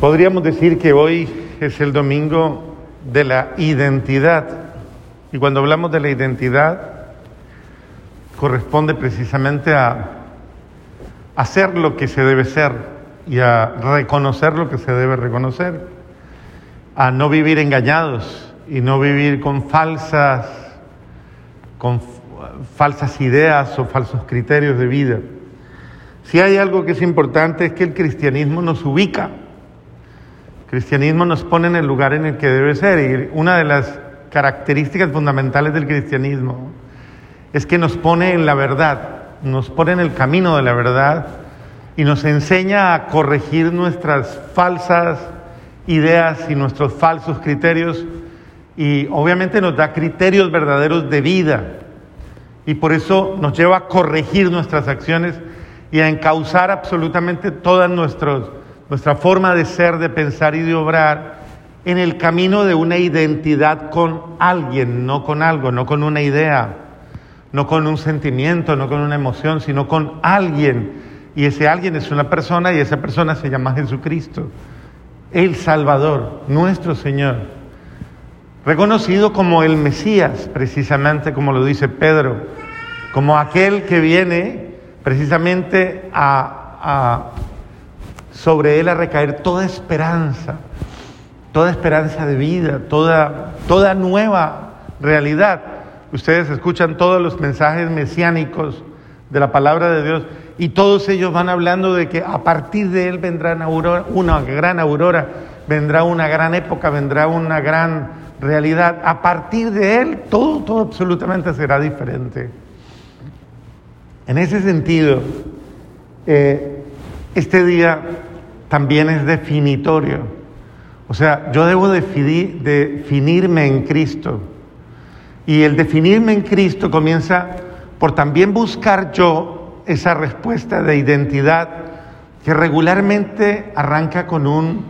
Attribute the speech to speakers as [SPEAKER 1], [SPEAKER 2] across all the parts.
[SPEAKER 1] Podríamos decir que hoy es el domingo de la identidad. Y cuando hablamos de la identidad, corresponde precisamente a hacer lo que se debe ser y a reconocer lo que se debe reconocer, a no vivir engañados y no vivir con falsas, con falsas ideas o falsos criterios de vida. Si hay algo que es importante es que el cristianismo nos ubica cristianismo nos pone en el lugar en el que debe ser y una de las características fundamentales del cristianismo es que nos pone en la verdad, nos pone en el camino de la verdad y nos enseña a corregir nuestras falsas ideas y nuestros falsos criterios y obviamente nos da criterios verdaderos de vida. Y por eso nos lleva a corregir nuestras acciones y a encauzar absolutamente todas nuestros nuestra forma de ser, de pensar y de obrar en el camino de una identidad con alguien, no con algo, no con una idea, no con un sentimiento, no con una emoción, sino con alguien. Y ese alguien es una persona y esa persona se llama Jesucristo, el Salvador, nuestro Señor, reconocido como el Mesías, precisamente como lo dice Pedro, como aquel que viene precisamente a, sobre él a recaer toda esperanza, toda esperanza de vida, toda, toda nueva realidad. Ustedes escuchan todos los mensajes mesiánicos de la palabra de Dios y todos ellos van hablando de que a partir de él vendrá una gran aurora, vendrá una gran época, vendrá una gran realidad. A partir de él todo, todo absolutamente será diferente. En ese sentido, eh, este día también es definitorio. O sea, yo debo definirme en Cristo. Y el definirme en Cristo comienza por también buscar yo esa respuesta de identidad que regularmente arranca con un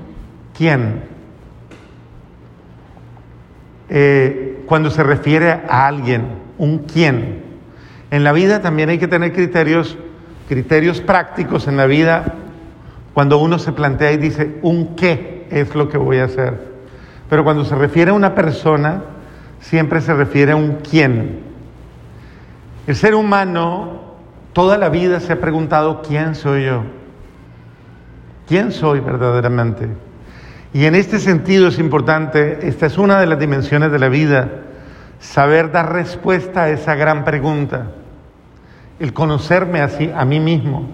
[SPEAKER 1] quién. Eh, cuando se refiere a alguien, un quién. En la vida también hay que tener criterios, criterios prácticos en la vida cuando uno se plantea y dice, un qué es lo que voy a hacer. Pero cuando se refiere a una persona, siempre se refiere a un quién. El ser humano toda la vida se ha preguntado, ¿quién soy yo? ¿Quién soy verdaderamente? Y en este sentido es importante, esta es una de las dimensiones de la vida, saber dar respuesta a esa gran pregunta, el conocerme así a mí mismo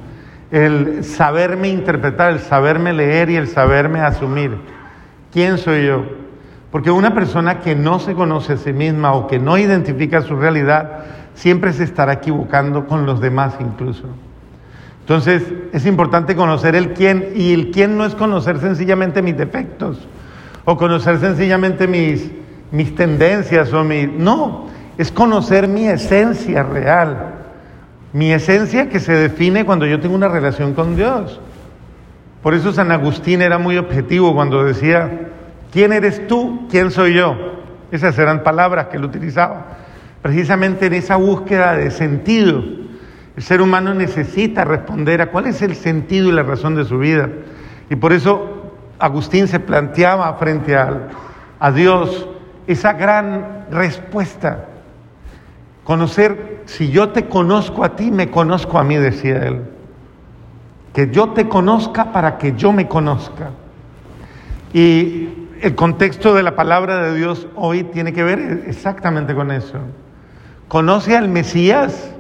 [SPEAKER 1] el saberme interpretar, el saberme leer y el saberme asumir. ¿Quién soy yo? Porque una persona que no se conoce a sí misma o que no identifica su realidad, siempre se estará equivocando con los demás incluso. Entonces es importante conocer el quién y el quién no es conocer sencillamente mis defectos o conocer sencillamente mis, mis tendencias o mi... No, es conocer mi esencia real. Mi esencia que se define cuando yo tengo una relación con Dios. Por eso San Agustín era muy objetivo cuando decía, ¿quién eres tú? ¿Quién soy yo? Esas eran palabras que él utilizaba. Precisamente en esa búsqueda de sentido, el ser humano necesita responder a cuál es el sentido y la razón de su vida. Y por eso Agustín se planteaba frente a, a Dios esa gran respuesta. Conocer si yo te conozco a ti, me conozco a mí, decía él. Que yo te conozca para que yo me conozca. Y el contexto de la palabra de Dios hoy tiene que ver exactamente con eso. Conoce al Mesías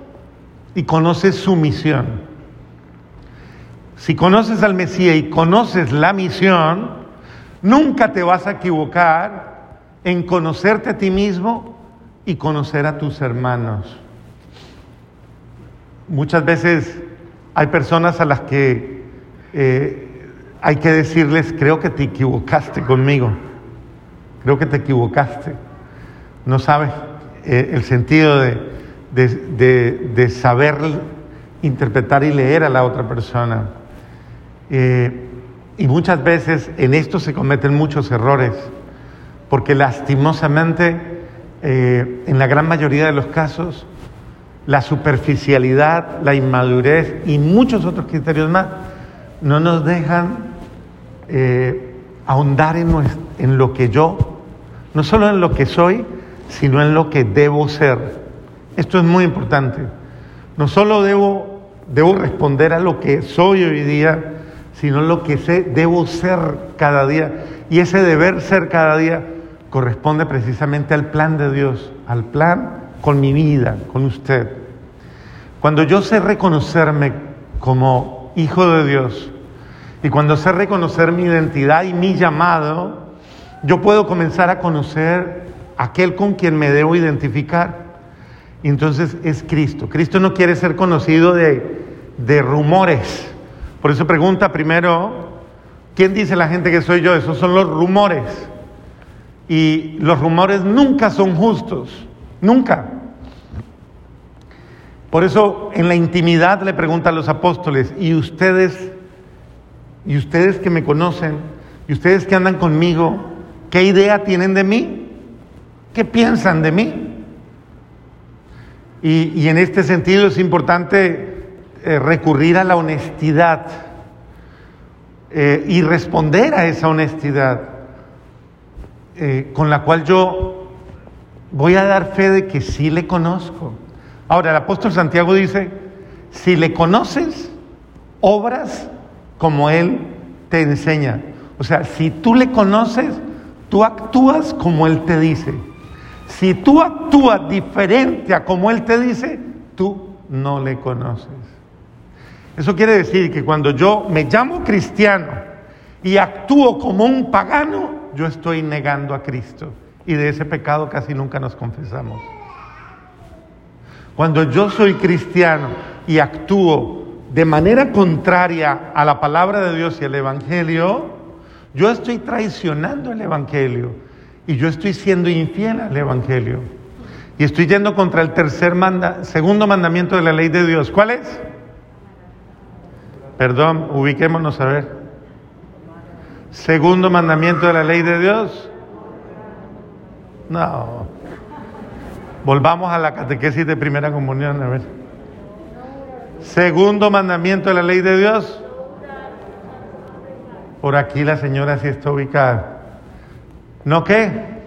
[SPEAKER 1] y conoce su misión. Si conoces al Mesías y conoces la misión, nunca te vas a equivocar en conocerte a ti mismo y conocer a tus hermanos. Muchas veces hay personas a las que eh, hay que decirles, creo que te equivocaste conmigo, creo que te equivocaste. No sabes eh, el sentido de, saber interpretar y leer a la otra persona. Eh, y muchas veces en esto se cometen muchos errores, porque lastimosamente, en la gran mayoría de los casos, la superficialidad, la inmadurez y muchos otros criterios más no nos dejan eh, ahondar en, en lo que yo, no solo en lo que soy, sino en lo que debo ser. Esto es muy importante. No solo debo, debo responder a lo que soy hoy día, sino lo que sé, debo ser cada día. Y ese deber ser cada día corresponde precisamente al plan de Dios, al plan con mi vida, con usted. Cuando yo sé reconocerme como hijo de Dios y cuando sé reconocer mi identidad y mi llamado, yo puedo comenzar a conocer aquel con quien me debo identificar. Entonces es Cristo. Cristo no quiere ser conocido de, de rumores. Por eso pregunta primero, ¿quién dice la gente que soy yo? Esos son los rumores. Y los rumores nunca son justos, nunca. Por eso en la intimidad le pregunta a los apóstoles, ¿y ustedes, y ustedes que me conocen, y ustedes que andan conmigo, qué idea tienen de mí? ¿Qué piensan de mí? Y, en este sentido es importante eh, recurrir a la honestidad eh, y responder a esa honestidad eh, con la cual yo voy a dar fe de que sí le conozco. Ahora, el apóstol Santiago dice, si le conoces, obras como Él te enseña. O sea, si tú le conoces, tú actúas como Él te dice. Si tú actúas diferente a como Él te dice, tú no le conoces. Eso quiere decir que cuando yo me llamo cristiano y actúo como un pagano, yo estoy negando a Cristo. Y de ese pecado casi nunca nos confesamos. Cuando yo soy cristiano y actúo de manera contraria a la palabra de Dios y el Evangelio, yo estoy traicionando el Evangelio y yo estoy siendo infiel al Evangelio. Y estoy yendo contra el tercer manda, segundo mandamiento de la ley de Dios. ¿Cuál es? Perdón, ubiquémonos a ver. Segundo mandamiento de la ley de Dios. No. Volvamos a la catequesis de primera comunión, a ver. Segundo mandamiento de la ley de Dios. Por aquí la señora sí está ubicada. ¿No qué?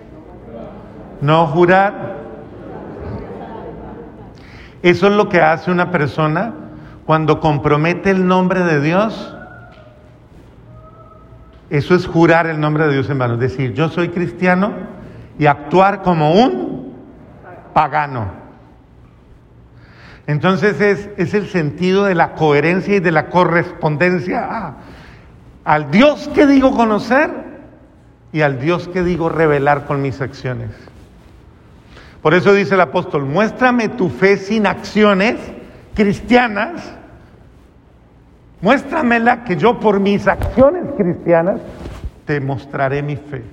[SPEAKER 1] No jurar. Eso es lo que hace una persona cuando compromete el nombre de Dios eso es jurar el nombre de Dios en vano. Es decir, yo soy cristiano y actuar como un pagano. Entonces es, el sentido de la coherencia y de la correspondencia al Dios que digo conocer y al Dios que digo revelar con mis acciones. Por eso dice el apóstol, muéstrame tu fe sin acciones cristianas Muéstramela que yo por mis acciones cristianas te mostraré mi fe.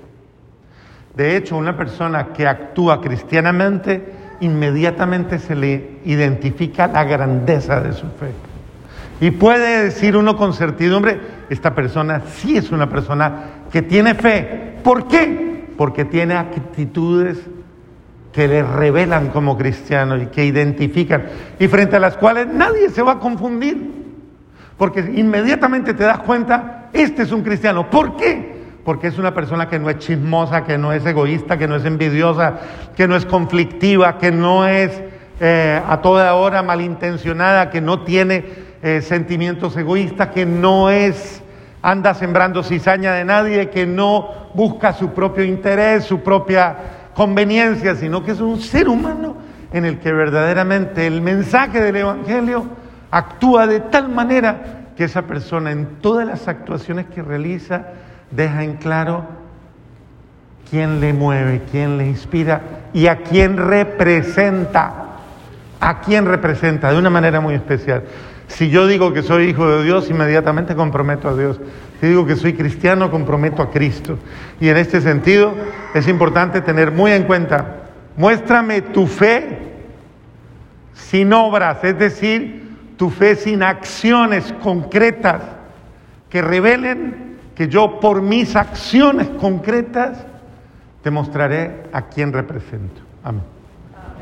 [SPEAKER 1] De hecho, una persona que actúa cristianamente, inmediatamente se le identifica la grandeza de su fe. Y puede decir uno con certidumbre, esta persona sí es una persona que tiene fe. ¿Por qué? Porque tiene actitudes que le revelan como cristiano y que identifican y frente a las cuales nadie se va a confundir. Porque inmediatamente te das cuenta, este es un cristiano. ¿Por qué? Porque es una persona que no es chismosa, que no es egoísta, que no es envidiosa, que no es conflictiva, que no es eh, a toda hora malintencionada, que no tiene eh, sentimientos egoístas, que no es anda sembrando cizaña de nadie, que no busca su propio interés, su propia conveniencia, sino que es un ser humano en el que verdaderamente el mensaje del Evangelio actúa de tal manera que esa persona en todas las actuaciones que realiza deja en claro quién le mueve, quién le inspira y a quién representa. A quién representa de una manera muy especial. Si yo digo que soy hijo de Dios, inmediatamente comprometo a Dios. Si digo que soy cristiano, comprometo a Cristo. Y en este sentido es importante tener muy en cuenta, muéstrame tu fe sin obras, es decir, tu fe sin acciones concretas que revelen que yo por mis acciones concretas te mostraré a quién represento. Amén.